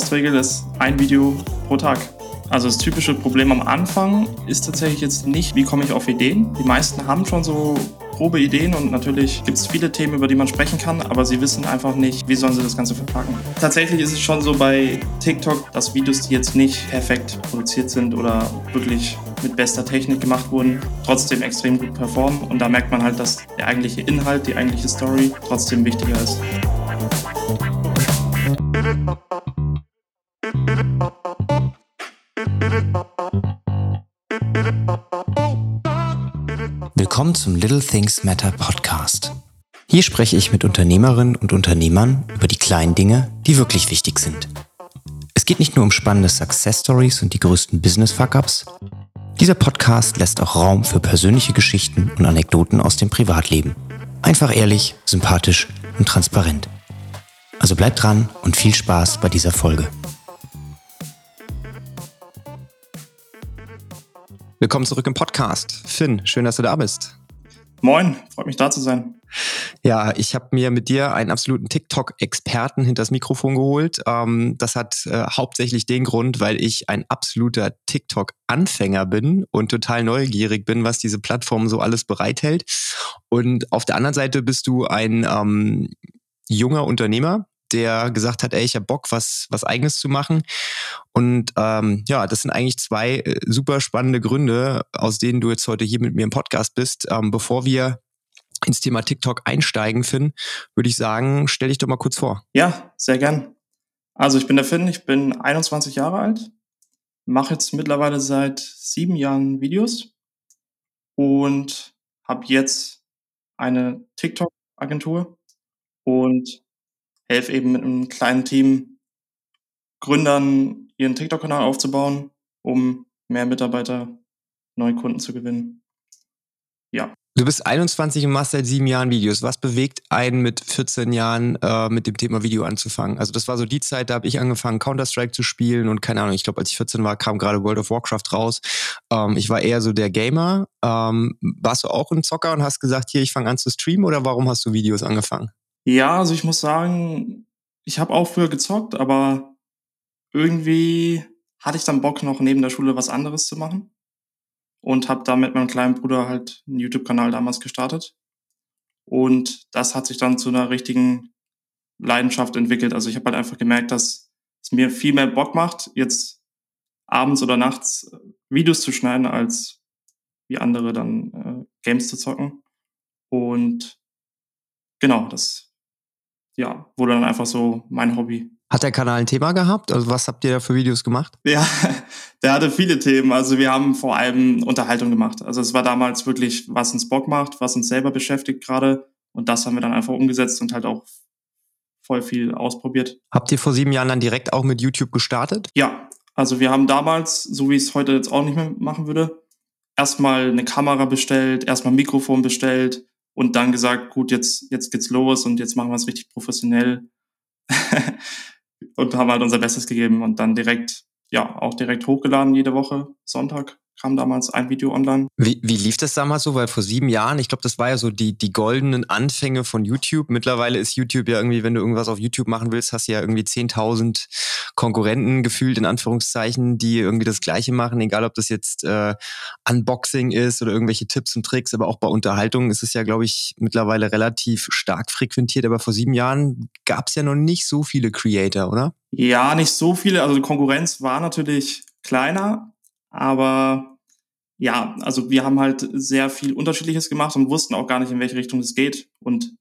Faustregel ist ein Video pro Tag. Also das typische Problem am Anfang ist tatsächlich jetzt nicht, wie komme ich auf Ideen. Die meisten haben schon so grobe Ideen und natürlich gibt es viele Themen, über die man sprechen kann, aber sie wissen einfach nicht, wie sollen sie das Ganze verpacken. Tatsächlich ist es schon so bei TikTok, dass Videos, die jetzt nicht perfekt produziert sind oder wirklich mit bester Technik gemacht wurden, trotzdem extrem gut performen und da merkt man halt, dass der eigentliche Inhalt, die eigentliche Story trotzdem wichtiger ist. Willkommen zum Little Things Matter Podcast. Hier spreche ich mit Unternehmerinnen und Unternehmern über die kleinen Dinge, die wirklich wichtig sind. Es geht nicht nur um spannende Success Stories und die größten Business Fuck-ups. Dieser Podcast lässt auch Raum für persönliche Geschichten und Anekdoten aus dem Privatleben. Einfach ehrlich, sympathisch und transparent. Also bleibt dran und viel Spaß bei dieser Folge. Willkommen zurück im Podcast. Finn, schön, dass du da bist. Moin, freut mich da zu sein. Ja, ich habe mir mit dir einen absoluten TikTok-Experten hinter das Mikrofon geholt. Ähm, das hat äh, hauptsächlich den Grund, weil ich ein absoluter TikTok-Anfänger bin und total neugierig bin, was diese Plattform so alles bereithält. Und auf der anderen Seite bist du ein ähm, junger Unternehmer, der gesagt hat, ey, ich habe Bock, was, was eigenes zu machen. Und ähm, ja, das sind eigentlich zwei äh, super spannende Gründe, aus denen du jetzt heute hier mit mir im Podcast bist. Ähm, bevor wir ins Thema TikTok einsteigen, Finn, würde ich sagen, stell dich doch mal kurz vor. Ja, sehr gern. Also ich bin der Finn, ich bin 21 Jahre alt, mache jetzt mittlerweile seit sieben Jahren Videos und habe jetzt eine TikTok-Agentur und helfe eben mit einem kleinen Team Gründern ihren TikTok-Kanal aufzubauen, um mehr Mitarbeiter, neue Kunden zu gewinnen. Ja. Du bist 21 und machst seit sieben Jahren Videos. Was bewegt einen mit 14 Jahren äh, mit dem Thema Video anzufangen? Also das war so die Zeit, da habe ich angefangen Counter-Strike zu spielen und keine Ahnung, ich glaube, als ich 14 war, kam gerade World of Warcraft raus. Ähm, ich war eher so der Gamer. Ähm, warst du auch ein Zocker und hast gesagt, hier, ich fange an zu streamen oder warum hast du Videos angefangen? Ja, also ich muss sagen, ich habe auch früher gezockt, aber irgendwie hatte ich dann Bock, noch neben der Schule was anderes zu machen. Und habe da mit meinem kleinen Bruder halt einen YouTube-Kanal damals gestartet. Und das hat sich dann zu einer richtigen Leidenschaft entwickelt. Also ich habe halt einfach gemerkt, dass es mir viel mehr Bock macht, jetzt abends oder nachts äh, Videos zu schneiden, als wie andere dann äh, Games zu zocken. Und genau, das ja, wurde dann einfach so mein Hobby. Hat der Kanal ein Thema gehabt? Also was habt ihr da für Videos gemacht? Ja, der hatte viele Themen. Also wir haben vor allem Unterhaltung gemacht. Also es war damals wirklich, was uns Bock macht, was uns selber beschäftigt gerade. Und das haben wir dann einfach umgesetzt und halt auch voll viel ausprobiert. Habt ihr vor sieben Jahren dann direkt auch mit YouTube gestartet? Ja, also wir haben damals, so wie ich es heute jetzt auch nicht mehr machen würde, erstmal eine Kamera bestellt, erstmal ein Mikrofon bestellt, und dann gesagt, gut, jetzt, jetzt geht's los und jetzt machen wir es richtig professionell. Und haben halt unser Bestes gegeben und dann direkt, ja, auch direkt hochgeladen jede Woche, Sonntag kam damals ein Video online. Wie, wie lief das damals so? Weil vor sieben Jahren, ich glaube, das war ja so die, die goldenen Anfänge von YouTube. Mittlerweile ist YouTube ja irgendwie, wenn du irgendwas auf YouTube machen willst, hast du ja irgendwie 10.000 Konkurrenten gefühlt, in Anführungszeichen, die irgendwie das Gleiche machen, egal ob das jetzt äh, Unboxing ist oder irgendwelche Tipps und Tricks, aber auch bei Unterhaltung ist es ja, glaube ich, mittlerweile relativ stark frequentiert. Aber vor sieben Jahren gab es ja noch nicht so viele Creator, oder? Ja, nicht so viele. Also die Konkurrenz war natürlich kleiner, aber ja, also wir haben halt sehr viel Unterschiedliches gemacht und wussten auch gar nicht, in welche Richtung es geht. Und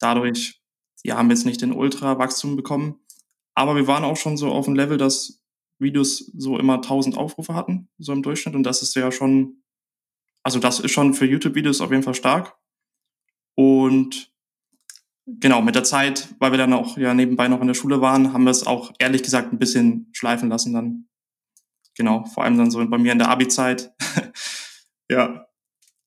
dadurch, ja, haben wir jetzt nicht den Ultra-Wachstum bekommen. Aber wir waren auch schon so auf dem Level, dass Videos so immer 1000 Aufrufe hatten, so im Durchschnitt. Und das ist ja schon, also das ist schon für YouTube-Videos auf jeden Fall stark. Und genau, mit der Zeit, weil wir dann auch ja nebenbei noch in der Schule waren, haben wir es auch ehrlich gesagt ein bisschen schleifen lassen dann genau, vor allem dann so bei mir in der Abi-Zeit. ja,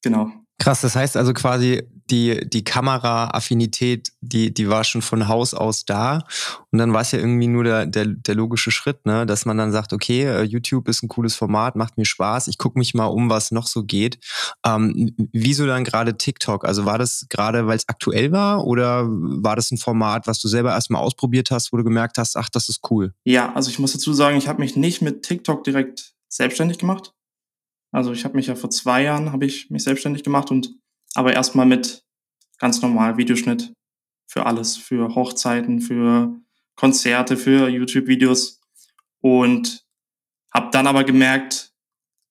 genau. Krass, das heißt also quasi, die, die Kamera-Affinität, die, die war schon von Haus aus da. Und dann war es ja irgendwie nur der, der, der logische Schritt, ne? dass man dann sagt, okay, äh, YouTube ist ein cooles Format, macht mir Spaß, ich gucke mich mal um, was noch so geht. Ähm, wieso dann gerade TikTok? Also war das gerade, weil es aktuell war oder war das ein Format, was du selber erstmal ausprobiert hast, wo du gemerkt hast, ach, das ist cool? Ja, also ich muss dazu sagen, ich habe mich nicht mit TikTok direkt selbstständig gemacht. Also ich habe mich ja vor zwei Jahren habe ich mich selbstständig gemacht und aber erstmal mit ganz normal Videoschnitt für alles, für Hochzeiten, für Konzerte, für YouTube-Videos und habe dann aber gemerkt,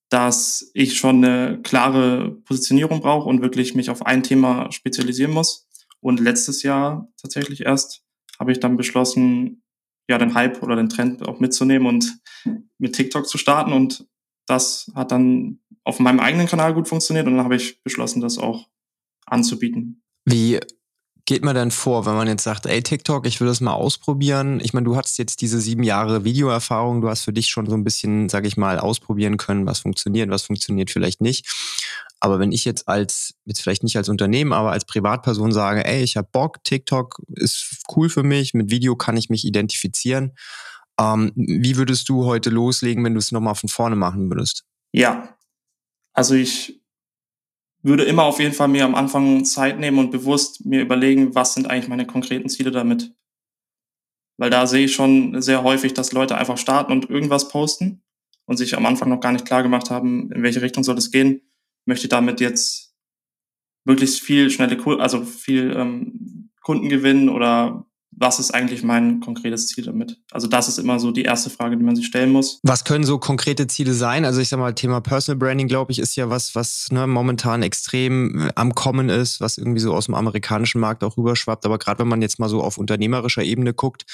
dass ich schon eine klare Positionierung brauche und wirklich mich auf ein Thema spezialisieren muss. Und letztes Jahr tatsächlich erst habe ich dann beschlossen, ja, den Hype oder den Trend auch mitzunehmen und mit TikTok zu starten. Und das hat dann auf meinem eigenen Kanal gut funktioniert und dann habe ich beschlossen, das auch anzubieten. Wie geht man denn vor, wenn man jetzt sagt, ey TikTok, ich will das mal ausprobieren? Ich meine, du hattest jetzt diese sieben Jahre Videoerfahrung, du hast für dich schon so ein bisschen, sag ich mal, ausprobieren können, was funktioniert, was funktioniert vielleicht nicht. Aber wenn ich jetzt als, jetzt vielleicht nicht als Unternehmen, aber als Privatperson sage, ey, ich habe Bock, TikTok ist cool für mich, mit Video kann ich mich identifizieren. Ähm, wie würdest du heute loslegen, wenn du es nochmal von vorne machen würdest? Ja, also ich würde immer auf jeden Fall mir am Anfang Zeit nehmen und bewusst mir überlegen, was sind eigentlich meine konkreten Ziele damit. Weil da sehe ich schon sehr häufig, dass Leute einfach starten und irgendwas posten und sich am Anfang noch gar nicht klar gemacht haben, in welche Richtung soll es gehen. Möchte damit jetzt möglichst viel schnelle, also viel ähm, Kunden gewinnen oder was ist eigentlich mein konkretes Ziel damit? Also das ist immer so die erste Frage, die man sich stellen muss. Was können so konkrete Ziele sein? Also ich sag mal, Thema Personal Branding, glaube ich, ist ja was, was ne, momentan extrem äh, am Kommen ist, was irgendwie so aus dem amerikanischen Markt auch rüberschwappt. Aber gerade wenn man jetzt mal so auf unternehmerischer Ebene guckt,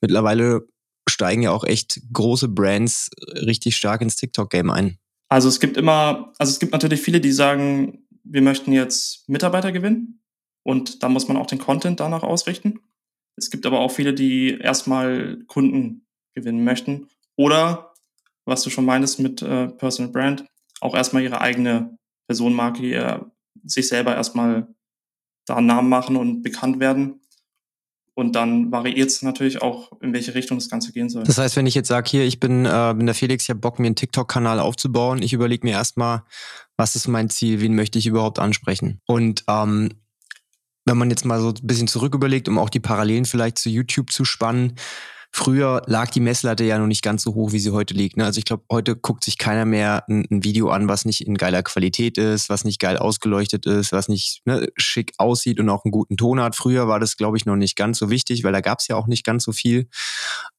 mittlerweile steigen ja auch echt große Brands richtig stark ins TikTok-Game ein. Also es gibt immer, also es gibt natürlich viele, die sagen, wir möchten jetzt Mitarbeiter gewinnen. Und da muss man auch den Content danach ausrichten. Es gibt aber auch viele, die erstmal Kunden gewinnen möchten. Oder, was du schon meintest mit äh, Personal Brand, auch erstmal ihre eigene Personenmarke, ihr, sich selber erstmal da einen Namen machen und bekannt werden. Und dann variiert es natürlich auch, in welche Richtung das Ganze gehen soll. Das heißt, wenn ich jetzt sage, hier, ich bin, äh, bin der Felix, ich habe Bock, mir einen TikTok-Kanal aufzubauen, ich überlege mir erstmal, was ist mein Ziel, wen möchte ich überhaupt ansprechen? Und ähm, wenn man jetzt mal so ein bisschen zurück überlegt, um auch die Parallelen vielleicht zu YouTube zu spannen, Früher lag die Messlatte ja noch nicht ganz so hoch, wie sie heute liegt. Ne? Also ich glaube, heute guckt sich keiner mehr ein, ein, Video an, was nicht in geiler Qualität ist, was nicht geil ausgeleuchtet ist, was nicht ne, schick aussieht und auch einen guten Ton hat. Früher war das, glaube ich, noch nicht ganz so wichtig, weil da gab es ja auch nicht ganz so viel.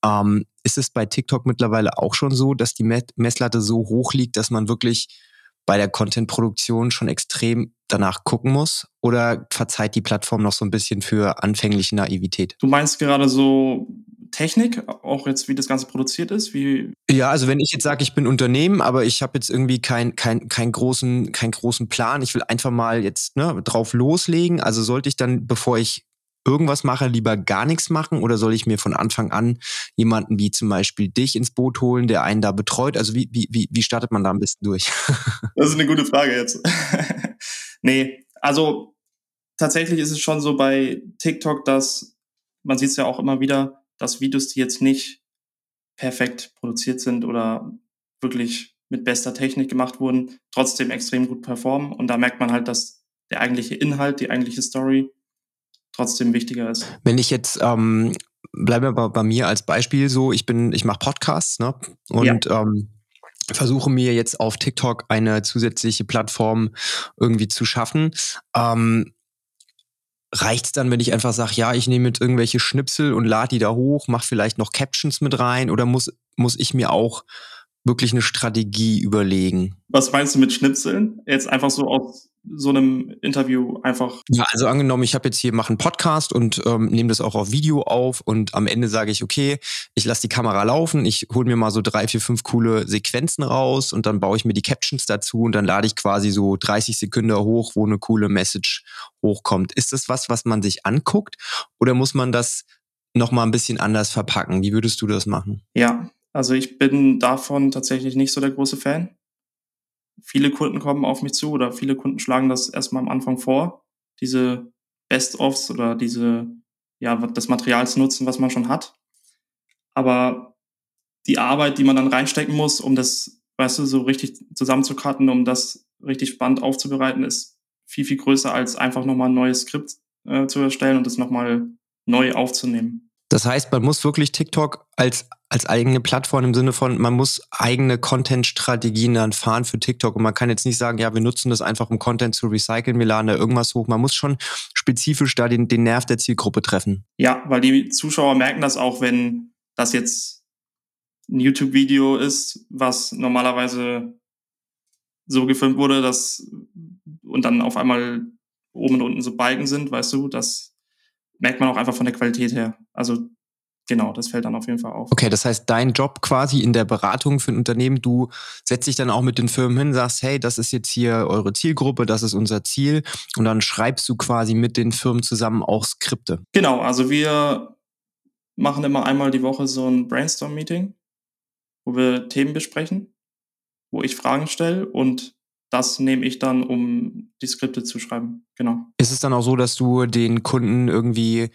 Ähm, ist es bei TikTok mittlerweile auch schon so, dass die Messlatte so hoch liegt, dass man wirklich bei der Content-Produktion schon extrem danach gucken muss? Oder verzeiht die Plattform noch so ein bisschen für anfängliche Naivität? Du meinst gerade so Technik, auch jetzt wie das Ganze produziert ist? Wie ja, also wenn ich jetzt sage, ich bin Unternehmen, aber ich habe jetzt irgendwie keinen kein, kein großen, keinen großen Plan, ich will einfach mal jetzt ne, drauf loslegen. Also sollte ich dann, bevor ich irgendwas mache, lieber gar nichts machen oder soll ich mir von Anfang an jemanden wie zum Beispiel dich ins Boot holen, der einen da betreut? Also wie, wie, wie startet man da am besten durch? das ist eine gute Frage jetzt. nee, also tatsächlich ist es schon so bei TikTok, dass man sieht es ja auch immer wieder, dass Videos, die jetzt nicht perfekt produziert sind oder wirklich mit bester Technik gemacht wurden, trotzdem extrem gut performen. Und da merkt man halt, dass der eigentliche Inhalt, die eigentliche Story trotzdem wichtiger ist. Wenn ich jetzt ähm, bleibe bei, bei mir als Beispiel so, ich bin, ich mache Podcasts, ne? Und ja. ähm, versuche mir jetzt auf TikTok eine zusätzliche Plattform irgendwie zu schaffen. Ähm, Reicht es dann, wenn ich einfach sage, ja, ich nehme mit irgendwelche Schnipsel und lade die da hoch, mache vielleicht noch Captions mit rein oder muss, muss ich mir auch wirklich eine Strategie überlegen? Was meinst du mit Schnipseln? Jetzt einfach so aus so einem Interview einfach? Ja, also angenommen, ich habe jetzt hier mache einen Podcast und ähm, nehme das auch auf Video auf und am Ende sage ich, okay, ich lasse die Kamera laufen, ich hole mir mal so drei, vier, fünf coole Sequenzen raus und dann baue ich mir die Captions dazu und dann lade ich quasi so 30 Sekunden hoch, wo eine coole Message hochkommt. Ist das was, was man sich anguckt oder muss man das nochmal ein bisschen anders verpacken? Wie würdest du das machen? Ja, also ich bin davon tatsächlich nicht so der große Fan viele Kunden kommen auf mich zu oder viele Kunden schlagen das erstmal am Anfang vor. diese Best-ofs oder diese, ja, das Material zu nutzen, was man schon hat. Aber die Arbeit, die man dann reinstecken muss, um das, weißt du, so richtig zusammenzukarten, um das richtig spannend aufzubereiten, ist viel, viel größer als einfach nochmal ein neues Skript äh, zu erstellen und das nochmal neu aufzunehmen. Das heißt, man muss wirklich TikTok als, als eigene Plattform im Sinne von, man muss eigene Content-Strategien dann fahren für TikTok. Und man kann jetzt nicht sagen, ja, wir nutzen das einfach, um Content zu recyceln, wir laden da irgendwas hoch. Man muss schon spezifisch da den, den Nerv der Zielgruppe treffen. Ja, weil die Zuschauer merken das auch, wenn das jetzt ein YouTube-Video ist, was normalerweise so gefilmt wurde, dass und dann auf einmal oben und unten so Balken sind, weißt du, das merkt man auch einfach von der Qualität her. Also genau, das fällt dann auf jeden Fall auf. Okay, das heißt, dein Job quasi in der Beratung für ein Unternehmen, du setzt dich dann auch mit den Firmen hin, sagst, hey, das ist jetzt hier eure Zielgruppe, das ist unser Ziel und dann schreibst du quasi mit den Firmen zusammen auch Skripte. Genau, also wir machen immer einmal die Woche so ein Brainstorm-Meeting, wo wir Themen besprechen, wo ich Fragen stelle und das nehme ich dann, um die Skripte zu schreiben. Genau. Ist es dann auch so, dass du den Kunden irgendwie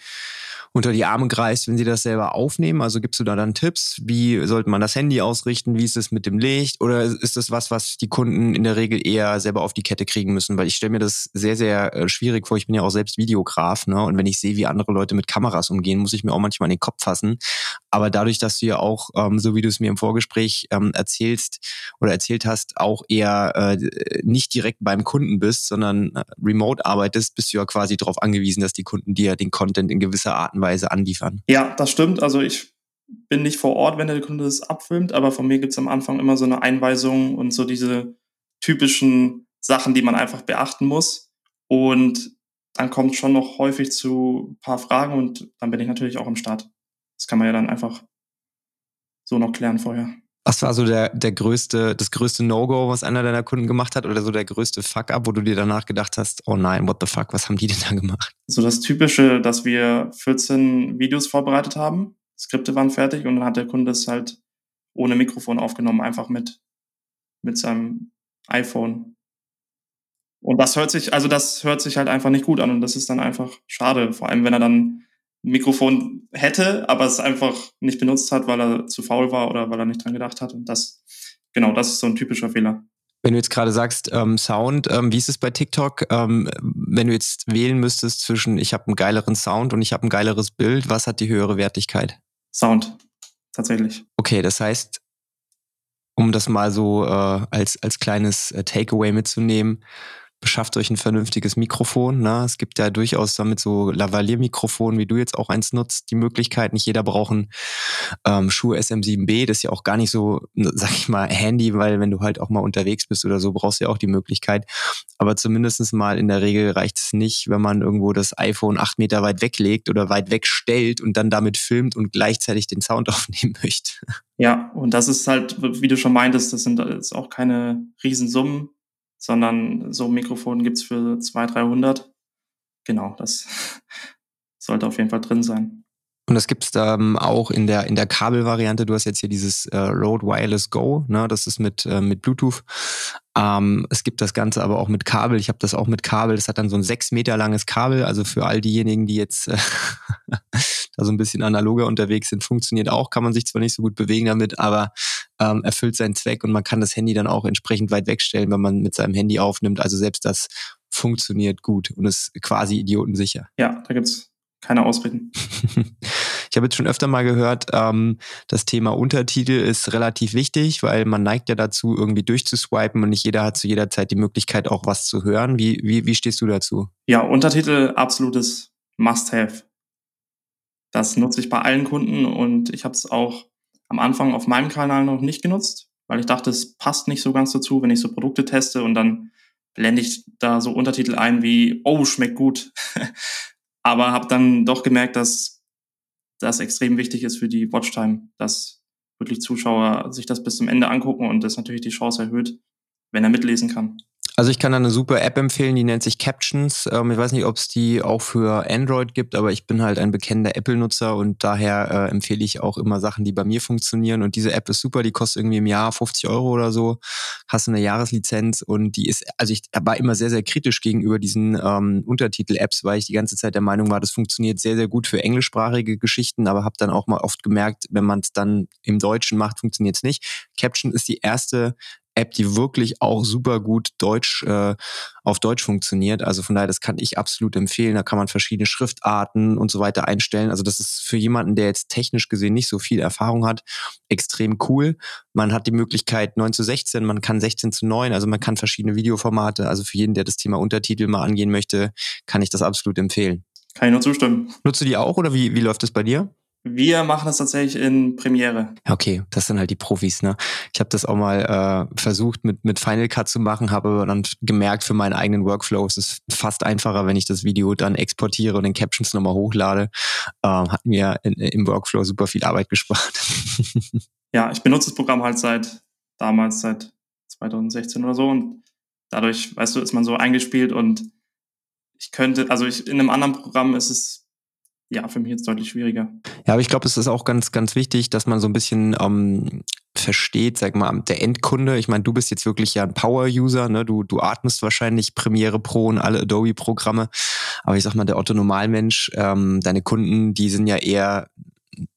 unter die Arme greifst, wenn sie das selber aufnehmen? Also gibst du da dann Tipps? Wie sollte man das Handy ausrichten? Wie ist es mit dem Licht? Oder ist das was, was die Kunden in der Regel eher selber auf die Kette kriegen müssen? Weil ich stelle mir das sehr, sehr äh, schwierig vor. Ich bin ja auch selbst Videograf, ne? Und wenn ich sehe, wie andere Leute mit Kameras umgehen, muss ich mir auch manchmal in den Kopf fassen. Aber dadurch, dass du ja auch, ähm, so wie du es mir im Vorgespräch ähm, erzählst oder erzählt hast, auch eher äh, nicht direkt beim Kunden bist, sondern äh, remote arbeitest, bist du ja quasi darauf angewiesen, dass die Kunden dir den Content in gewisser Art und Weise anliefern. Ja, das stimmt. Also ich bin nicht vor Ort, wenn der Kunde das abfilmt, aber von mir gibt es am Anfang immer so eine Einweisung und so diese typischen Sachen, die man einfach beachten muss. Und dann kommt schon noch häufig zu ein paar Fragen und dann bin ich natürlich auch am Start. Das kann man ja dann einfach so noch klären vorher. Was war so der, der größte, das größte No-Go, was einer deiner Kunden gemacht hat oder so der größte Fuck-up, wo du dir danach gedacht hast, oh nein, what the fuck, was haben die denn da gemacht? So das Typische, dass wir 14 Videos vorbereitet haben, Skripte waren fertig und dann hat der Kunde es halt ohne Mikrofon aufgenommen, einfach mit, mit seinem iPhone. Und das hört sich, also das hört sich halt einfach nicht gut an und das ist dann einfach schade, vor allem wenn er dann Mikrofon hätte, aber es einfach nicht benutzt hat, weil er zu faul war oder weil er nicht dran gedacht hat. Und das, genau, das ist so ein typischer Fehler. Wenn du jetzt gerade sagst, ähm, Sound, ähm, wie ist es bei TikTok? Ähm, wenn du jetzt wählen müsstest zwischen ich habe einen geileren Sound und ich habe ein geileres Bild, was hat die höhere Wertigkeit? Sound, tatsächlich. Okay, das heißt, um das mal so äh, als, als kleines äh, Takeaway mitzunehmen, beschafft euch ein vernünftiges Mikrofon. Ne? Es gibt ja durchaus damit so Lavalier-Mikrofonen, wie du jetzt auch eins nutzt, die Möglichkeit. Nicht jeder braucht ein ähm, Schuh SM7B. Das ist ja auch gar nicht so, sag ich mal, handy, weil wenn du halt auch mal unterwegs bist oder so, brauchst du ja auch die Möglichkeit. Aber zumindestens mal in der Regel reicht es nicht, wenn man irgendwo das iPhone acht Meter weit weglegt oder weit wegstellt und dann damit filmt und gleichzeitig den Sound aufnehmen möchte. Ja, und das ist halt, wie du schon meintest, das sind jetzt auch keine Riesensummen sondern so ein Mikrofon gibt's für 200, 300. Genau, das sollte auf jeden Fall drin sein. Und das gibt's ähm, auch in der in der Kabelvariante. Du hast jetzt hier dieses äh, Rode Wireless Go, ne? Das ist mit äh, mit Bluetooth. Ähm, es gibt das Ganze aber auch mit Kabel. Ich habe das auch mit Kabel. Das hat dann so ein sechs Meter langes Kabel. Also für all diejenigen, die jetzt äh, da so ein bisschen analoger unterwegs sind, funktioniert auch. Kann man sich zwar nicht so gut bewegen damit, aber ähm, erfüllt seinen Zweck und man kann das Handy dann auch entsprechend weit wegstellen, wenn man mit seinem Handy aufnimmt. Also selbst das funktioniert gut und ist quasi idiotensicher. Ja, da gibt's keine Ausreden. ich habe jetzt schon öfter mal gehört, ähm, das Thema Untertitel ist relativ wichtig, weil man neigt ja dazu, irgendwie durchzuswipen und nicht jeder hat zu jeder Zeit die Möglichkeit, auch was zu hören. Wie, wie, wie stehst du dazu? Ja, Untertitel absolutes Must-Have. Das nutze ich bei allen Kunden und ich habe es auch am Anfang auf meinem Kanal noch nicht genutzt, weil ich dachte, es passt nicht so ganz dazu, wenn ich so Produkte teste und dann blende ich da so Untertitel ein wie, oh, schmeckt gut. Aber habe dann doch gemerkt, dass das extrem wichtig ist für die Watchtime, dass wirklich Zuschauer sich das bis zum Ende angucken und das natürlich die Chance erhöht, wenn er mitlesen kann. Also ich kann da eine super App empfehlen, die nennt sich Captions. Ähm, ich weiß nicht, ob es die auch für Android gibt, aber ich bin halt ein bekennender Apple-Nutzer und daher äh, empfehle ich auch immer Sachen, die bei mir funktionieren. Und diese App ist super, die kostet irgendwie im Jahr 50 Euro oder so. Hast eine Jahreslizenz und die ist, also ich war immer sehr, sehr kritisch gegenüber diesen ähm, Untertitel-Apps, weil ich die ganze Zeit der Meinung war, das funktioniert sehr, sehr gut für englischsprachige Geschichten, aber habe dann auch mal oft gemerkt, wenn man es dann im Deutschen macht, funktioniert es nicht. Caption ist die erste App, die wirklich auch super gut Deutsch äh, auf Deutsch funktioniert. Also von daher, das kann ich absolut empfehlen. Da kann man verschiedene Schriftarten und so weiter einstellen. Also das ist für jemanden, der jetzt technisch gesehen nicht so viel Erfahrung hat, extrem cool. Man hat die Möglichkeit 9 zu 16, man kann 16 zu 9, also man kann verschiedene Videoformate. Also für jeden, der das Thema Untertitel mal angehen möchte, kann ich das absolut empfehlen. Kann ich nur zustimmen. Nutzt du die auch oder wie, wie läuft das bei dir? Wir machen das tatsächlich in Premiere. Okay, das sind halt die Profis, ne? Ich habe das auch mal äh, versucht mit, mit Final Cut zu machen, habe aber dann gemerkt für meinen eigenen Workflow, es ist fast einfacher, wenn ich das Video dann exportiere und in Captions nochmal hochlade. Ähm, hat mir in, im Workflow super viel Arbeit gespart. ja, ich benutze das Programm halt seit damals, seit 2016 oder so und dadurch, weißt du, ist man so eingespielt und ich könnte, also ich, in einem anderen Programm ist es ja, für mich jetzt deutlich schwieriger. Ja, aber ich glaube, es ist auch ganz, ganz wichtig, dass man so ein bisschen ähm, versteht, sag mal, der Endkunde. Ich meine, du bist jetzt wirklich ja ein Power-User, ne? Du, du atmest wahrscheinlich Premiere Pro und alle Adobe-Programme. Aber ich sag mal, der Otto Normalmensch, ähm, deine Kunden, die sind ja eher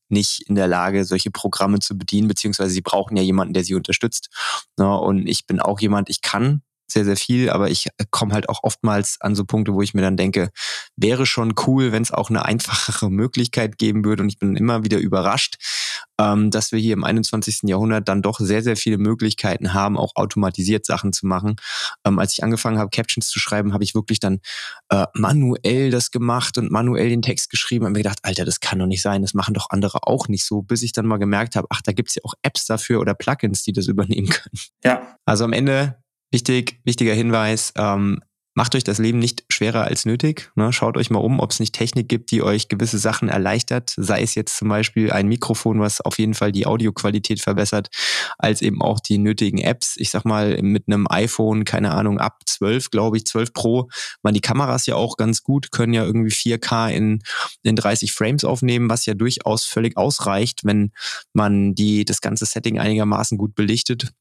nicht in der Lage, solche Programme zu bedienen, beziehungsweise sie brauchen ja jemanden, der sie unterstützt. Ne? Und ich bin auch jemand, ich kann sehr, sehr viel, aber ich äh, komme halt auch oftmals an so Punkte, wo ich mir dann denke, wäre schon cool, wenn es auch eine einfachere Möglichkeit geben würde. Und ich bin immer wieder überrascht, ähm, dass wir hier im 21. Jahrhundert dann doch sehr, sehr viele Möglichkeiten haben, auch automatisiert Sachen zu machen. Ähm, als ich angefangen habe, Captions zu schreiben, habe ich wirklich dann äh, manuell das gemacht und manuell den Text geschrieben und mir gedacht, Alter, das kann doch nicht sein, das machen doch andere auch nicht so, bis ich dann mal gemerkt habe, ach, da gibt es ja auch Apps dafür oder Plugins, die das übernehmen können. Ja. Also am Ende Wichtig, wichtiger Hinweis, ähm, macht euch das Leben nicht schwerer als nötig. Ne? Schaut euch mal um, ob es nicht Technik gibt, die euch gewisse Sachen erleichtert. Sei es jetzt zum Beispiel ein Mikrofon, was auf jeden Fall die Audioqualität verbessert, als eben auch die nötigen Apps. Ich sag mal, mit einem iPhone, keine Ahnung, ab 12, glaube ich, 12 Pro, man die Kameras ja auch ganz gut, können ja irgendwie 4K in, in 30 Frames aufnehmen, was ja durchaus völlig ausreicht, wenn man die, das ganze Setting einigermaßen gut belichtet.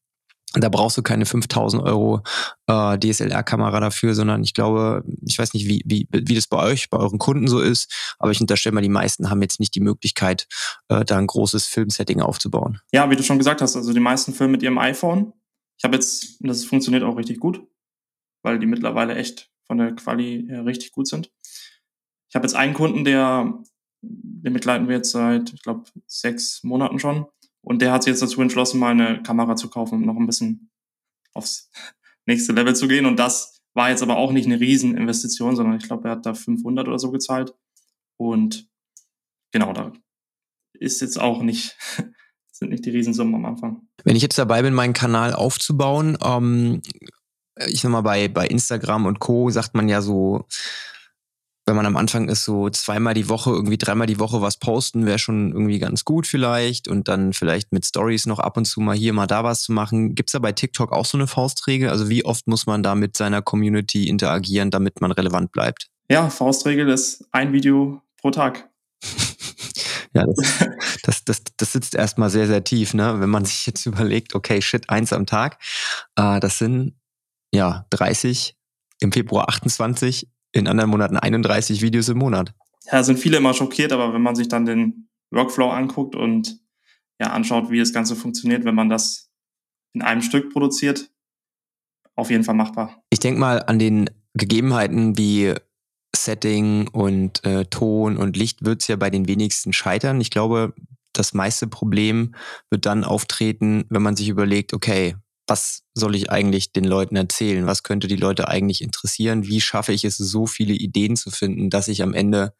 Da brauchst du keine 5000 Euro äh, DSLR-Kamera dafür, sondern ich glaube, ich weiß nicht, wie, wie, wie das bei euch, bei euren Kunden so ist, aber ich unterstelle mal, die meisten haben jetzt nicht die Möglichkeit, äh, da ein großes Filmsetting aufzubauen. Ja, wie du schon gesagt hast, also die meisten filmen mit ihrem iPhone. Ich habe jetzt, das funktioniert auch richtig gut, weil die mittlerweile echt von der Quali her richtig gut sind. Ich habe jetzt einen Kunden, der, den begleiten wir jetzt seit, ich glaube, sechs Monaten schon. Und der hat sich jetzt dazu entschlossen, mal eine Kamera zu kaufen, um noch ein bisschen aufs nächste Level zu gehen. Und das war jetzt aber auch nicht eine Rieseninvestition, sondern ich glaube, er hat da 500 oder so gezahlt. Und genau, da ist jetzt auch nicht, sind nicht die Riesensummen am Anfang. Wenn ich jetzt dabei bin, meinen Kanal aufzubauen, ähm, ich sag mal, bei, bei Instagram und Co. sagt man ja so, wenn man am Anfang ist, so zweimal die Woche, irgendwie dreimal die Woche was posten, wäre schon irgendwie ganz gut vielleicht. Und dann vielleicht mit Stories noch ab und zu mal hier, mal da was zu machen. Gibt's da bei TikTok auch so eine Faustregel? Also wie oft muss man da mit seiner Community interagieren, damit man relevant bleibt? Ja, Faustregel ist ein Video pro Tag. ja, das, das, das, das sitzt erstmal sehr, sehr tief, ne? Wenn man sich jetzt überlegt, okay, shit, eins am Tag, äh, das sind ja 30, im Februar 28, in anderen Monaten 31 Videos im Monat. Ja, sind viele immer schockiert, aber wenn man sich dann den Workflow anguckt und ja, anschaut, wie das Ganze funktioniert, wenn man das in einem Stück produziert, auf jeden Fall machbar. Ich denke mal an den Gegebenheiten wie Setting und äh, Ton und Licht wird es ja bei den wenigsten scheitern. Ich glaube, das meiste Problem wird dann auftreten, wenn man sich überlegt, okay, was soll ich eigentlich den Leuten erzählen? Was könnte die Leute eigentlich interessieren? Wie schaffe ich es, so viele Ideen zu finden, dass ich am Ende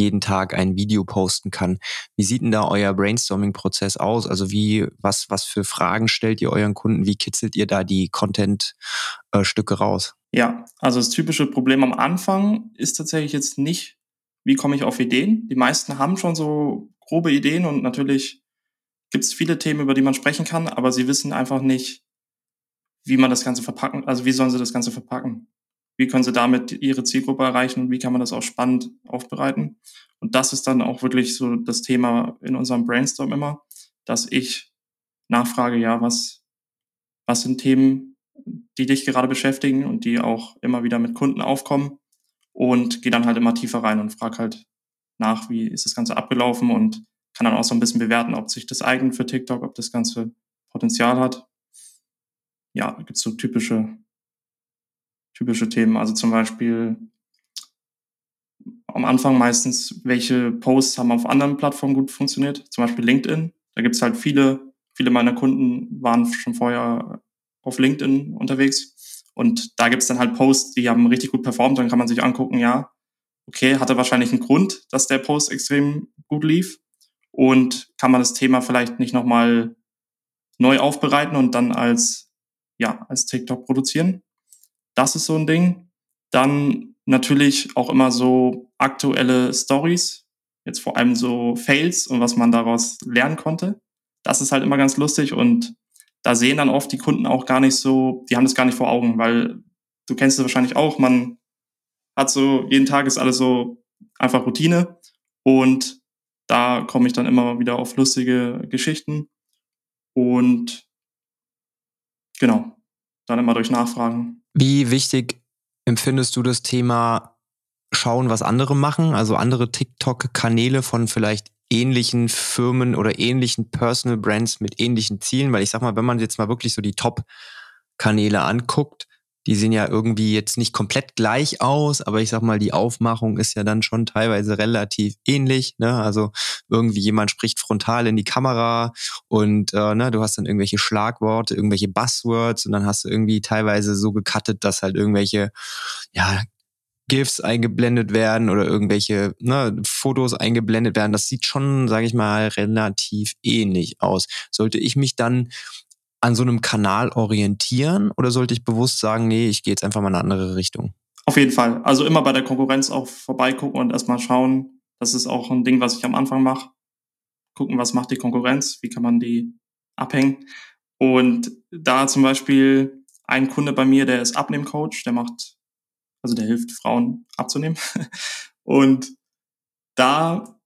jeden Tag ein Video posten kann. Wie sieht denn da euer Brainstorming-Prozess aus? Also wie, was, was für Fragen stellt ihr euren Kunden? Wie kitzelt ihr da die Content-Stücke raus? Ja, also das typische Problem am Anfang ist tatsächlich jetzt nicht, wie komme ich auf Ideen? Die meisten haben schon so grobe Ideen und natürlich gibt es viele Themen, über die man sprechen kann, aber sie wissen einfach nicht, wie man das Ganze verpacken, also wie sollen sie das Ganze verpacken? Wie können sie damit ihre Zielgruppe erreichen wie kann man das auch spannend aufbereiten? Und das ist dann auch wirklich so das Thema in unserem Brainstorm immer, dass ich nachfrage, ja, was, was sind Themen, die dich gerade beschäftigen und die auch immer wieder mit Kunden aufkommen und gehe dann halt immer tiefer rein und frage halt nach, wie ist das Ganze abgelaufen und kann dann auch so ein bisschen bewerten, ob sich das eignet für TikTok, ob das Ganze Potenzial hat. Ja, gibt es so typische, typische Themen. Also zum Beispiel am Anfang meistens, welche Posts haben auf anderen Plattformen gut funktioniert, zum Beispiel LinkedIn. Da gibt es halt viele, viele meiner Kunden waren schon vorher auf LinkedIn unterwegs. Und da gibt es dann halt Posts, die haben richtig gut performt. Dann kann man sich angucken, ja, okay, hatte wahrscheinlich einen Grund, dass der Post extrem gut lief. Und kann man das Thema vielleicht nicht nochmal neu aufbereiten und dann als, ja, als TikTok produzieren. Das ist so ein Ding. Dann natürlich auch immer so aktuelle Stories, jetzt vor allem so Fails und was man daraus lernen konnte. Das ist halt immer ganz lustig und da sehen dann oft die Kunden auch gar nicht so, die haben das gar nicht vor Augen, weil du kennst es wahrscheinlich auch, man hat so, jeden Tag ist alles so einfach Routine und da komme ich dann immer wieder auf lustige Geschichten und genau, dann immer durch Nachfragen. Wie wichtig empfindest du das Thema schauen, was andere machen, also andere TikTok-Kanäle von vielleicht ähnlichen Firmen oder ähnlichen Personal Brands mit ähnlichen Zielen, weil ich sag mal, wenn man jetzt mal wirklich so die Top-Kanäle anguckt, die sehen ja irgendwie jetzt nicht komplett gleich aus, aber ich sag mal, die Aufmachung ist ja dann schon teilweise relativ ähnlich. Ne? Also irgendwie jemand spricht frontal in die Kamera und äh, ne, du hast dann irgendwelche Schlagworte, irgendwelche Buzzwords und dann hast du irgendwie teilweise so gecuttet, dass halt irgendwelche ja, GIFs eingeblendet werden oder irgendwelche ne, Fotos eingeblendet werden. Das sieht schon, sage ich mal, relativ ähnlich aus. Sollte ich mich dann an so einem Kanal orientieren oder sollte ich bewusst sagen, nee, ich gehe jetzt einfach mal in eine andere Richtung? Auf jeden Fall. Also immer bei der Konkurrenz auch vorbeigucken und erstmal schauen. Das ist auch ein Ding, was ich am Anfang mache. Gucken, was macht die Konkurrenz, wie kann man die abhängen. Und da zum Beispiel ein Kunde bei mir, der ist Abnehmcoach, der macht also der hilft Frauen abzunehmen. Und da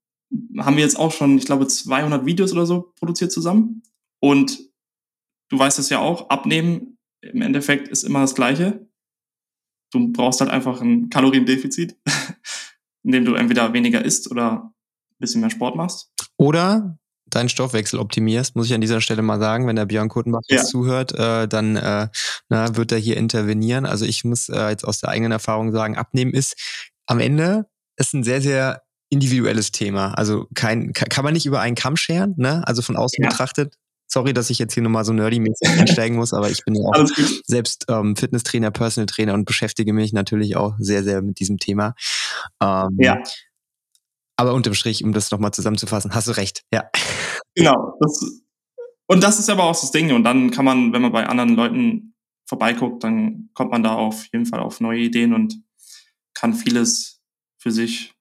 haben wir jetzt auch schon, ich glaube, 200 Videos oder so produziert zusammen. Und du weißt es ja auch, abnehmen im Endeffekt ist immer das Gleiche. Du brauchst halt einfach ein Kaloriendefizit, indem du entweder weniger isst oder ein bisschen mehr Sport machst. Oder deinen Stoffwechsel optimierst, muss ich an dieser Stelle mal sagen, wenn der Björn Kurtenbach jetzt ja. zuhört, äh, dann äh, na, wird er hier intervenieren. Also ich muss äh, jetzt aus der eigenen Erfahrung sagen, abnehmen ist am Ende ist ein sehr, sehr individuelles Thema. Also kein, kann man nicht über einen Kamm scheren, ne? Also von außen ja. betrachtet. Sorry, dass ich jetzt hier nochmal so nerdy-mäßig einsteigen muss, aber ich bin ja auch selbst ähm, Fitnesstrainer, Personal Trainer und beschäftige mich natürlich auch sehr, sehr mit diesem Thema. Ähm, ja. Aber unterm Strich, um das nochmal zusammenzufassen, hast du recht, ja. Genau. Das, und das ist aber auch das Ding. Und dann kann man, wenn man bei anderen Leuten vorbeiguckt, dann kommt man da auf jeden Fall auf neue Ideen und kann vieles für sich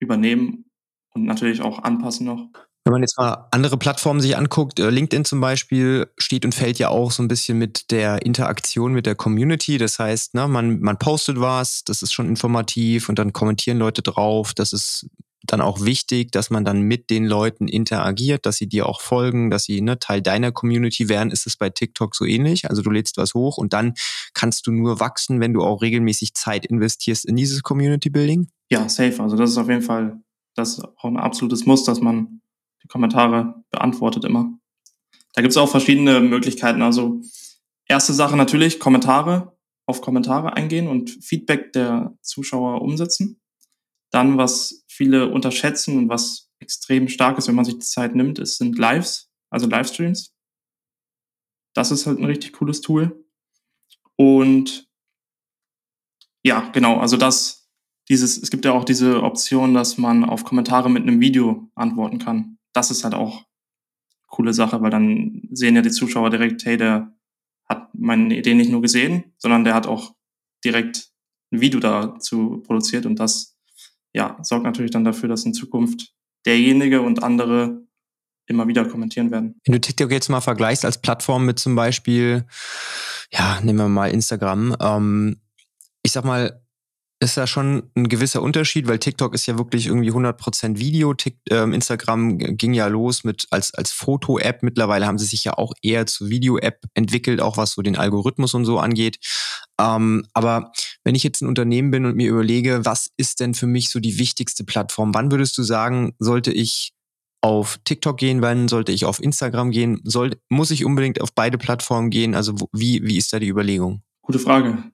übernehmen und natürlich auch anpassen noch. Wenn man jetzt mal andere Plattformen sich anguckt, äh, LinkedIn zum Beispiel steht und fällt ja auch so ein bisschen mit der Interaktion mit der Community. Das heißt, ne, man, man postet was, das ist schon informativ und dann kommentieren Leute drauf. Das ist dann auch wichtig, dass man dann mit den Leuten interagiert, dass sie dir auch folgen, dass sie ne, Teil deiner Community werden. Ist es bei TikTok so ähnlich? Also du lädst was hoch und dann kannst du nur wachsen, wenn du auch regelmäßig Zeit investierst in dieses Community Building? Ja, safe. Also das ist auf jeden Fall das ist auch ein absolutes Muss, dass man die Kommentare beantwortet immer. Da gibt es auch verschiedene Möglichkeiten. Also erste Sache natürlich Kommentare, auf Kommentare eingehen und Feedback der Zuschauer umsetzen. Dann, was viele unterschätzen und was extrem stark ist, wenn man sich die Zeit nimmt, ist, sind Lives, also Livestreams. Das ist halt ein richtig cooles Tool. Und ja, genau, also das, dieses, es gibt ja auch diese Option, dass man auf Kommentare mit einem Video antworten kann. Das ist halt auch coole Sache, weil dann sehen ja die Zuschauer direkt, hey, der hat meine Idee nicht nur gesehen, sondern der hat auch direkt ein Video dazu produziert und das ja, sorgt natürlich dann dafür, dass in Zukunft derjenige und andere immer wieder kommentieren werden. Wenn du TikTok jetzt mal vergleichst als Plattform mit zum Beispiel ja, nehmen wir mal Instagram. Ähm, ich sag mal, ist da schon ein gewisser Unterschied, weil TikTok ist ja wirklich irgendwie 100% Video. Tick, äh, Instagram ging ja los mit als, als Foto-App. Mittlerweile haben sie sich ja auch eher zu Video-App entwickelt, auch was so den Algorithmus und so angeht. Ähm, aber wenn ich jetzt ein Unternehmen bin und mir überlege, was ist denn für mich so die wichtigste Plattform? Wann würdest du sagen, sollte ich auf TikTok gehen? Wann sollte ich auf Instagram gehen? Soll, muss ich unbedingt auf beide Plattformen gehen? Also wie, wie ist da die Überlegung? Gute Frage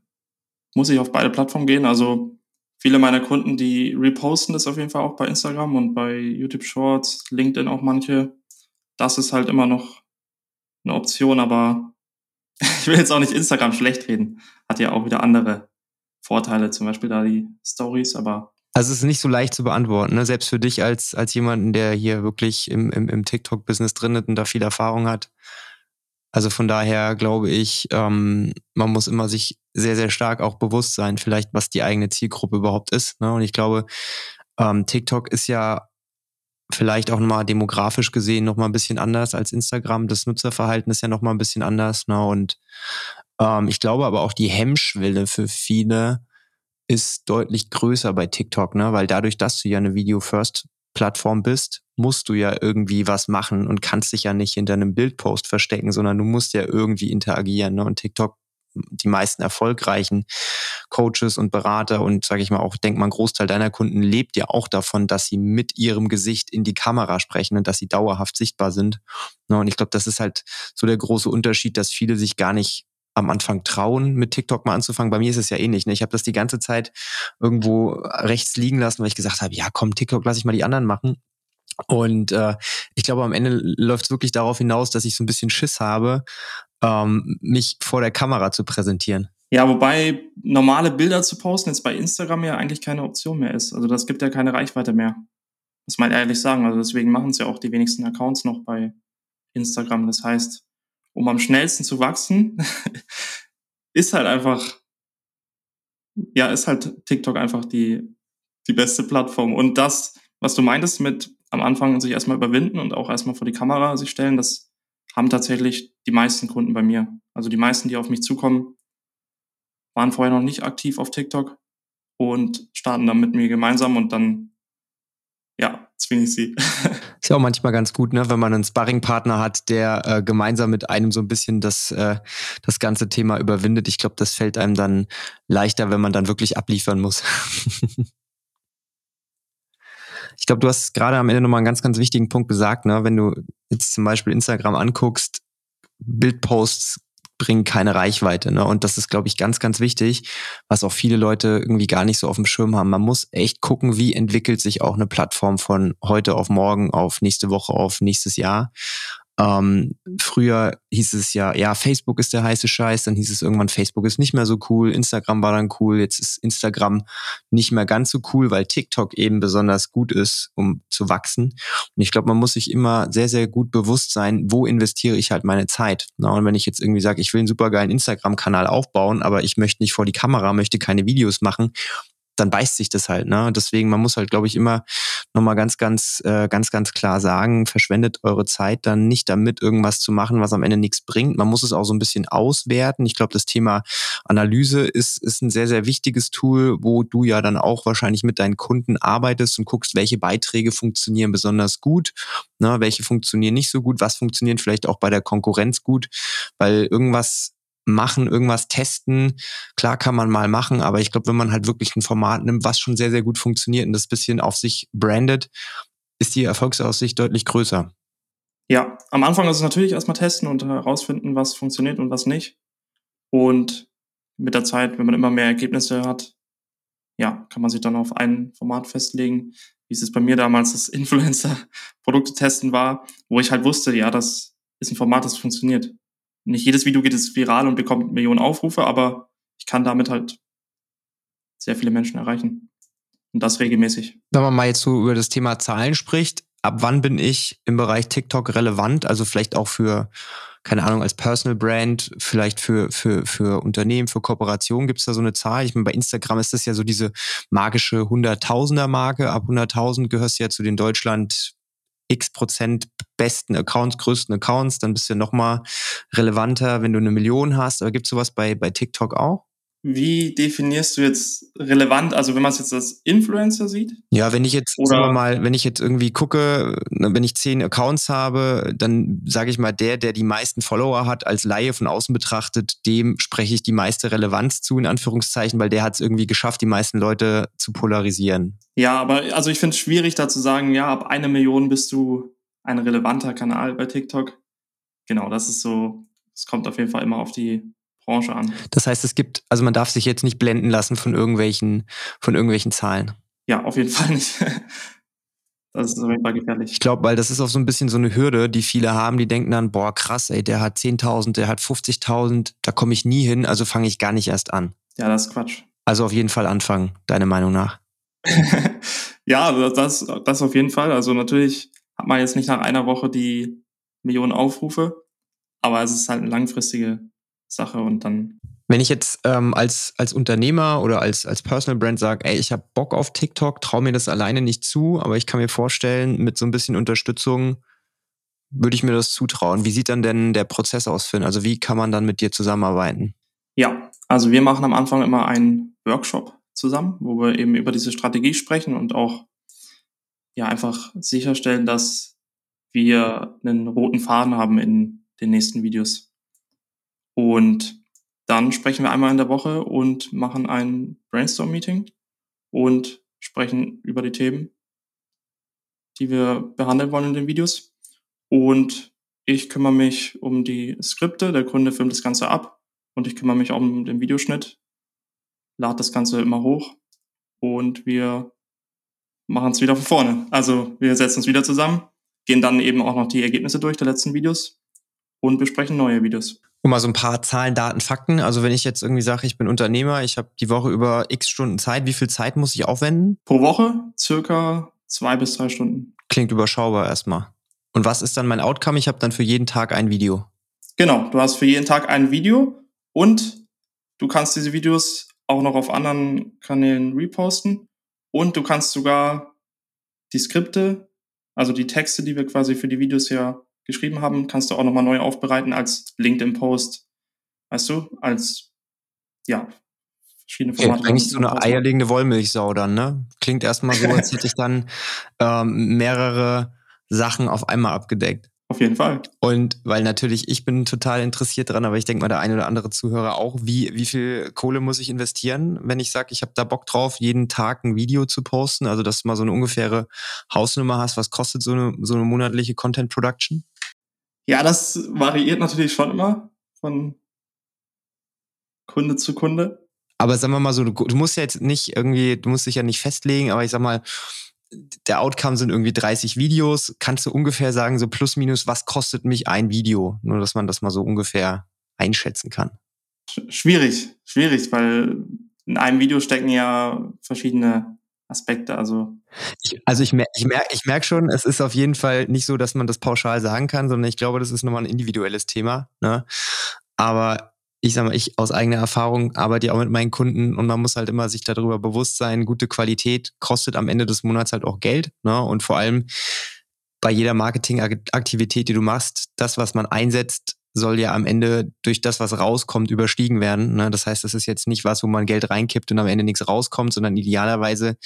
muss ich auf beide Plattformen gehen. Also viele meiner Kunden, die reposten das auf jeden Fall auch bei Instagram und bei YouTube Shorts, LinkedIn auch manche. Das ist halt immer noch eine Option, aber ich will jetzt auch nicht Instagram schlecht reden. Hat ja auch wieder andere Vorteile, zum Beispiel da die Stories, aber also es ist nicht so leicht zu beantworten, ne? selbst für dich als, als jemanden, der hier wirklich im, im, im TikTok-Business drin ist und da viel Erfahrung hat. Also von daher glaube ich, ähm, man muss immer sich sehr, sehr stark auch bewusst sein, vielleicht was die eigene Zielgruppe überhaupt ist. Ne? Und ich glaube, ähm, TikTok ist ja vielleicht auch nochmal demografisch gesehen nochmal ein bisschen anders als Instagram. Das Nutzerverhalten ist ja nochmal ein bisschen anders. Ne? Und ähm, ich glaube aber auch die Hemmschwelle für viele ist deutlich größer bei TikTok, ne? weil dadurch, dass du ja eine Video-First Plattform bist, musst du ja irgendwie was machen und kannst dich ja nicht hinter einem Bildpost verstecken, sondern du musst ja irgendwie interagieren. Ne? Und TikTok, die meisten erfolgreichen Coaches und Berater und sage ich mal auch, denk mal, ein Großteil deiner Kunden lebt ja auch davon, dass sie mit ihrem Gesicht in die Kamera sprechen und dass sie dauerhaft sichtbar sind. Ne? Und ich glaube, das ist halt so der große Unterschied, dass viele sich gar nicht am Anfang trauen, mit TikTok mal anzufangen. Bei mir ist es ja ähnlich. Ne? Ich habe das die ganze Zeit irgendwo rechts liegen lassen, weil ich gesagt habe, ja komm, TikTok lasse ich mal die anderen machen. Und äh, ich glaube, am Ende läuft es wirklich darauf hinaus, dass ich so ein bisschen Schiss habe, ähm, mich vor der Kamera zu präsentieren. Ja, wobei normale Bilder zu posten jetzt bei Instagram ja eigentlich keine Option mehr ist. Also das gibt ja keine Reichweite mehr. Muss man ehrlich sagen. Also deswegen machen es ja auch die wenigsten Accounts noch bei Instagram. Das heißt, um am schnellsten zu wachsen, ist halt einfach, ja, ist halt TikTok einfach die, die beste Plattform. Und das, was du meintest mit am Anfang sich erstmal überwinden und auch erstmal vor die Kamera sich stellen, das haben tatsächlich die meisten Kunden bei mir. Also die meisten, die auf mich zukommen, waren vorher noch nicht aktiv auf TikTok und starten dann mit mir gemeinsam und dann, ja, zwinge ich sie. Ist ja auch manchmal ganz gut, ne, wenn man einen Sparringpartner hat, der äh, gemeinsam mit einem so ein bisschen das, äh, das ganze Thema überwindet. Ich glaube, das fällt einem dann leichter, wenn man dann wirklich abliefern muss. ich glaube, du hast gerade am Ende nochmal einen ganz, ganz wichtigen Punkt gesagt, ne? Wenn du jetzt zum Beispiel Instagram anguckst, Bildposts bringen keine Reichweite. Ne? Und das ist, glaube ich, ganz, ganz wichtig, was auch viele Leute irgendwie gar nicht so auf dem Schirm haben. Man muss echt gucken, wie entwickelt sich auch eine Plattform von heute auf morgen, auf nächste Woche, auf nächstes Jahr. Ähm, früher hieß es ja, ja, Facebook ist der heiße Scheiß, dann hieß es irgendwann, Facebook ist nicht mehr so cool, Instagram war dann cool, jetzt ist Instagram nicht mehr ganz so cool, weil TikTok eben besonders gut ist, um zu wachsen. Und ich glaube, man muss sich immer sehr, sehr gut bewusst sein, wo investiere ich halt meine Zeit. Na, und wenn ich jetzt irgendwie sage, ich will einen supergeilen Instagram-Kanal aufbauen, aber ich möchte nicht vor die Kamera, möchte keine Videos machen, dann beißt sich das halt. Ne? Deswegen, man muss halt, glaube ich, immer nochmal ganz, ganz, äh, ganz, ganz klar sagen, verschwendet eure Zeit dann nicht damit, irgendwas zu machen, was am Ende nichts bringt. Man muss es auch so ein bisschen auswerten. Ich glaube, das Thema Analyse ist, ist ein sehr, sehr wichtiges Tool, wo du ja dann auch wahrscheinlich mit deinen Kunden arbeitest und guckst, welche Beiträge funktionieren besonders gut, ne? welche funktionieren nicht so gut, was funktioniert vielleicht auch bei der Konkurrenz gut, weil irgendwas machen, irgendwas testen. Klar kann man mal machen, aber ich glaube, wenn man halt wirklich ein Format nimmt, was schon sehr, sehr gut funktioniert und das bisschen auf sich brandet, ist die Erfolgsaussicht deutlich größer. Ja, am Anfang ist es natürlich erstmal testen und herausfinden, was funktioniert und was nicht. Und mit der Zeit, wenn man immer mehr Ergebnisse hat, ja, kann man sich dann auf ein Format festlegen, wie es bei mir damals das Influencer-Produkte testen war, wo ich halt wusste, ja, das ist ein Format, das funktioniert nicht jedes Video geht jetzt viral und bekommt Millionen Aufrufe, aber ich kann damit halt sehr viele Menschen erreichen. Und das regelmäßig. Wenn man mal jetzt so über das Thema Zahlen spricht, ab wann bin ich im Bereich TikTok relevant? Also vielleicht auch für, keine Ahnung, als Personal Brand, vielleicht für, für, für Unternehmen, für Kooperationen. Gibt es da so eine Zahl? Ich meine, bei Instagram ist das ja so diese magische Hunderttausender-Marke. Ab 100.000 gehörst du ja zu den Deutschland x Prozent besten Accounts, größten Accounts, dann bist du nochmal relevanter, wenn du eine Million hast. Aber gibt es sowas bei, bei TikTok auch? Wie definierst du jetzt relevant, also wenn man es jetzt als Influencer sieht? Ja, wenn ich jetzt, Oder sagen wir mal, wenn ich jetzt irgendwie gucke, ne, wenn ich zehn Accounts habe, dann sage ich mal, der, der die meisten Follower hat, als Laie von außen betrachtet, dem spreche ich die meiste Relevanz zu, in Anführungszeichen, weil der hat es irgendwie geschafft, die meisten Leute zu polarisieren. Ja, aber also ich finde es schwierig, da zu sagen, ja, ab einer Million bist du ein relevanter Kanal bei TikTok. Genau, das ist so, es kommt auf jeden Fall immer auf die Branche an. Das heißt, es gibt, also man darf sich jetzt nicht blenden lassen von irgendwelchen, von irgendwelchen Zahlen. Ja, auf jeden Fall nicht. Das ist auf jeden Fall gefährlich. Ich glaube, weil das ist auch so ein bisschen so eine Hürde, die viele haben, die denken dann, boah, krass, ey, der hat 10.000, der hat 50.000, da komme ich nie hin, also fange ich gar nicht erst an. Ja, das ist Quatsch. Also auf jeden Fall anfangen, deine Meinung nach. ja, das, das auf jeden Fall. Also natürlich hat man jetzt nicht nach einer Woche die Millionen Aufrufe, aber es ist halt eine langfristige Sache und dann. Wenn ich jetzt ähm, als, als Unternehmer oder als, als Personal Brand sage, ey, ich habe Bock auf TikTok, traue mir das alleine nicht zu, aber ich kann mir vorstellen, mit so ein bisschen Unterstützung würde ich mir das zutrauen. Wie sieht dann denn der Prozess aus, Finn? Also wie kann man dann mit dir zusammenarbeiten? Ja, also wir machen am Anfang immer einen Workshop zusammen, wo wir eben über diese Strategie sprechen und auch ja einfach sicherstellen, dass wir einen roten Faden haben in den nächsten Videos. Und dann sprechen wir einmal in der Woche und machen ein Brainstorm-Meeting und sprechen über die Themen, die wir behandeln wollen in den Videos. Und ich kümmere mich um die Skripte, der Kunde filmt das Ganze ab und ich kümmere mich auch um den Videoschnitt, lade das Ganze immer hoch und wir machen es wieder von vorne. Also wir setzen uns wieder zusammen, gehen dann eben auch noch die Ergebnisse durch der letzten Videos und besprechen neue Videos. Und mal so ein paar Zahlen, Daten, Fakten. Also wenn ich jetzt irgendwie sage, ich bin Unternehmer, ich habe die Woche über x Stunden Zeit, wie viel Zeit muss ich aufwenden? Pro Woche circa zwei bis drei Stunden. Klingt überschaubar erstmal. Und was ist dann mein Outcome? Ich habe dann für jeden Tag ein Video. Genau, du hast für jeden Tag ein Video und du kannst diese Videos auch noch auf anderen Kanälen reposten und du kannst sogar die Skripte, also die Texte, die wir quasi für die Videos ja geschrieben haben, kannst du auch nochmal neu aufbereiten als LinkedIn-Post. Weißt du? Als, ja, verschiedene Formate. Ja, eigentlich so eine eierlegende Wollmilchsau dann, ne? Klingt erstmal so, als hätte ich dann ähm, mehrere Sachen auf einmal abgedeckt. Auf jeden Fall. Und weil natürlich, ich bin total interessiert dran, aber ich denke mal, der eine oder andere Zuhörer auch, wie, wie viel Kohle muss ich investieren, wenn ich sage, ich habe da Bock drauf, jeden Tag ein Video zu posten? Also, dass du mal so eine ungefähre Hausnummer hast, was kostet so eine, so eine monatliche Content Production? Ja, das variiert natürlich schon immer von Kunde zu Kunde. Aber sagen wir mal so, du, du musst ja jetzt nicht irgendwie, du musst dich ja nicht festlegen, aber ich sag mal, der Outcome sind irgendwie 30 Videos. Kannst du ungefähr sagen, so plus minus, was kostet mich ein Video? Nur, dass man das mal so ungefähr einschätzen kann. Schwierig, schwierig, weil in einem Video stecken ja verschiedene Aspekte. Also ich, also ich, mer ich, mer ich merke schon, es ist auf jeden Fall nicht so, dass man das pauschal sagen kann, sondern ich glaube, das ist nochmal ein individuelles Thema. Ne? Aber ich sag mal, ich aus eigener Erfahrung arbeite ja auch mit meinen Kunden und man muss halt immer sich darüber bewusst sein, gute Qualität kostet am Ende des Monats halt auch Geld. Ne? Und vor allem bei jeder Marketingaktivität, die du machst, das, was man einsetzt, soll ja am Ende durch das, was rauskommt, überstiegen werden. Ne? Das heißt, das ist jetzt nicht was, wo man Geld reinkippt und am Ende nichts rauskommt, sondern idealerweise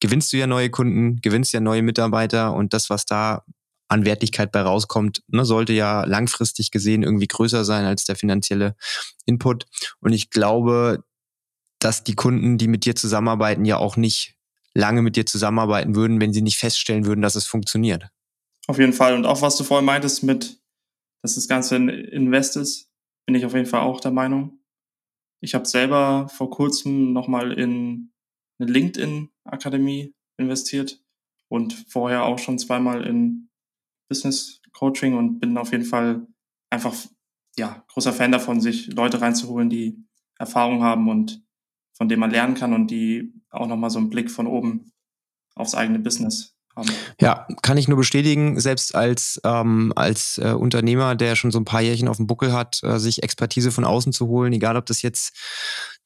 gewinnst du ja neue Kunden, gewinnst ja neue Mitarbeiter und das, was da an Wertigkeit bei rauskommt, ne, sollte ja langfristig gesehen irgendwie größer sein als der finanzielle Input. Und ich glaube, dass die Kunden, die mit dir zusammenarbeiten, ja auch nicht lange mit dir zusammenarbeiten würden, wenn sie nicht feststellen würden, dass es funktioniert. Auf jeden Fall. Und auch was du vorhin meintest mit dass das Ganze ein Invest ist, bin ich auf jeden Fall auch der Meinung. Ich habe selber vor kurzem nochmal in eine LinkedIn-Akademie investiert und vorher auch schon zweimal in Business Coaching und bin auf jeden Fall einfach ja großer Fan davon, sich Leute reinzuholen, die Erfahrung haben und von denen man lernen kann und die auch nochmal so einen Blick von oben aufs eigene Business haben. Ja, kann ich nur bestätigen, selbst als, ähm, als äh, Unternehmer, der schon so ein paar Jährchen auf dem Buckel hat, äh, sich Expertise von außen zu holen, egal ob das jetzt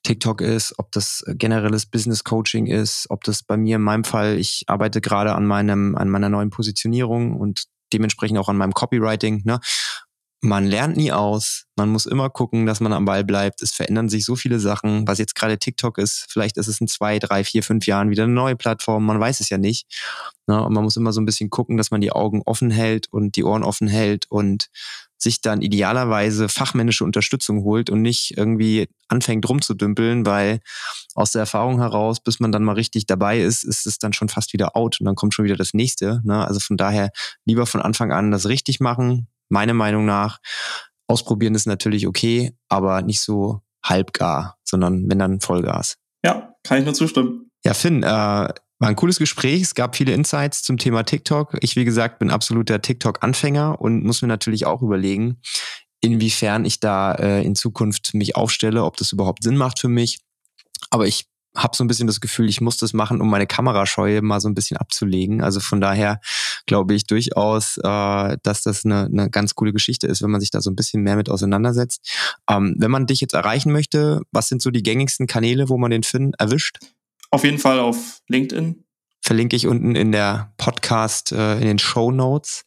TikTok ist, ob das generelles Business Coaching ist, ob das bei mir in meinem Fall, ich arbeite gerade an meinem, an meiner neuen Positionierung und dementsprechend auch an meinem Copywriting. Ne? man lernt nie aus. Man muss immer gucken, dass man am Ball bleibt. Es verändern sich so viele Sachen. Was jetzt gerade TikTok ist, vielleicht ist es in zwei, drei, vier, fünf Jahren wieder eine neue Plattform. Man weiß es ja nicht. Ne? Und man muss immer so ein bisschen gucken, dass man die Augen offen hält und die Ohren offen hält und sich dann idealerweise fachmännische Unterstützung holt und nicht irgendwie anfängt rumzudümpeln, weil aus der Erfahrung heraus, bis man dann mal richtig dabei ist, ist es dann schon fast wieder out und dann kommt schon wieder das nächste. Ne? Also von daher lieber von Anfang an das richtig machen, meiner Meinung nach. Ausprobieren ist natürlich okay, aber nicht so halbgar, sondern wenn dann Vollgas. Ja, kann ich nur zustimmen. Ja, Finn, äh, war ein cooles Gespräch. Es gab viele Insights zum Thema TikTok. Ich, wie gesagt, bin absoluter TikTok-Anfänger und muss mir natürlich auch überlegen, inwiefern ich da äh, in Zukunft mich aufstelle, ob das überhaupt Sinn macht für mich. Aber ich habe so ein bisschen das Gefühl, ich muss das machen, um meine Kamerascheue mal so ein bisschen abzulegen. Also von daher glaube ich durchaus, äh, dass das eine, eine ganz coole Geschichte ist, wenn man sich da so ein bisschen mehr mit auseinandersetzt. Ähm, wenn man dich jetzt erreichen möchte, was sind so die gängigsten Kanäle, wo man den Finn erwischt? Auf jeden Fall auf LinkedIn. Verlinke ich unten in der Podcast, äh, in den Show Notes.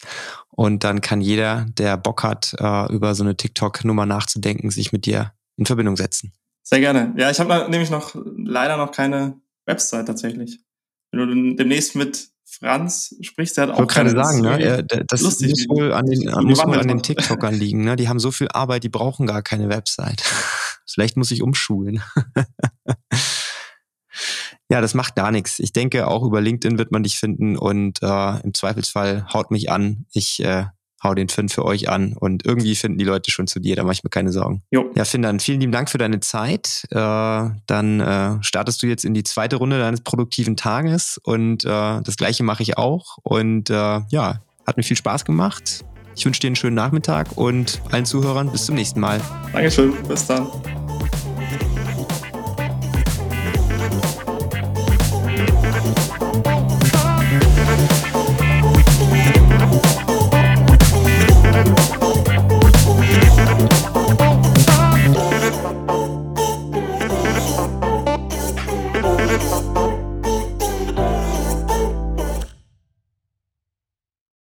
Und dann kann jeder, der Bock hat, äh, über so eine TikTok-Nummer nachzudenken, sich mit dir in Verbindung setzen. Sehr gerne. Ja, ich habe nämlich noch leider noch keine Website tatsächlich. Wenn du demnächst mit Franz sprichst, der hat auch. Ich wollte gerade sagen, ne? Das lustig, muss wohl an den, muss wohl an den TikTokern liegen. Ne? Die haben so viel Arbeit, die brauchen gar keine Website. Vielleicht muss ich umschulen. ja, das macht gar nichts. Ich denke, auch über LinkedIn wird man dich finden und äh, im Zweifelsfall haut mich an. Ich äh, hau den Finn für euch an und irgendwie finden die Leute schon zu dir, da mache ich mir keine Sorgen. Jo. Ja, Finn, dann vielen lieben Dank für deine Zeit. Äh, dann äh, startest du jetzt in die zweite Runde deines produktiven Tages und äh, das gleiche mache ich auch. Und äh, ja, hat mir viel Spaß gemacht. Ich wünsche dir einen schönen Nachmittag und allen Zuhörern bis zum nächsten Mal. Dankeschön, bis dann.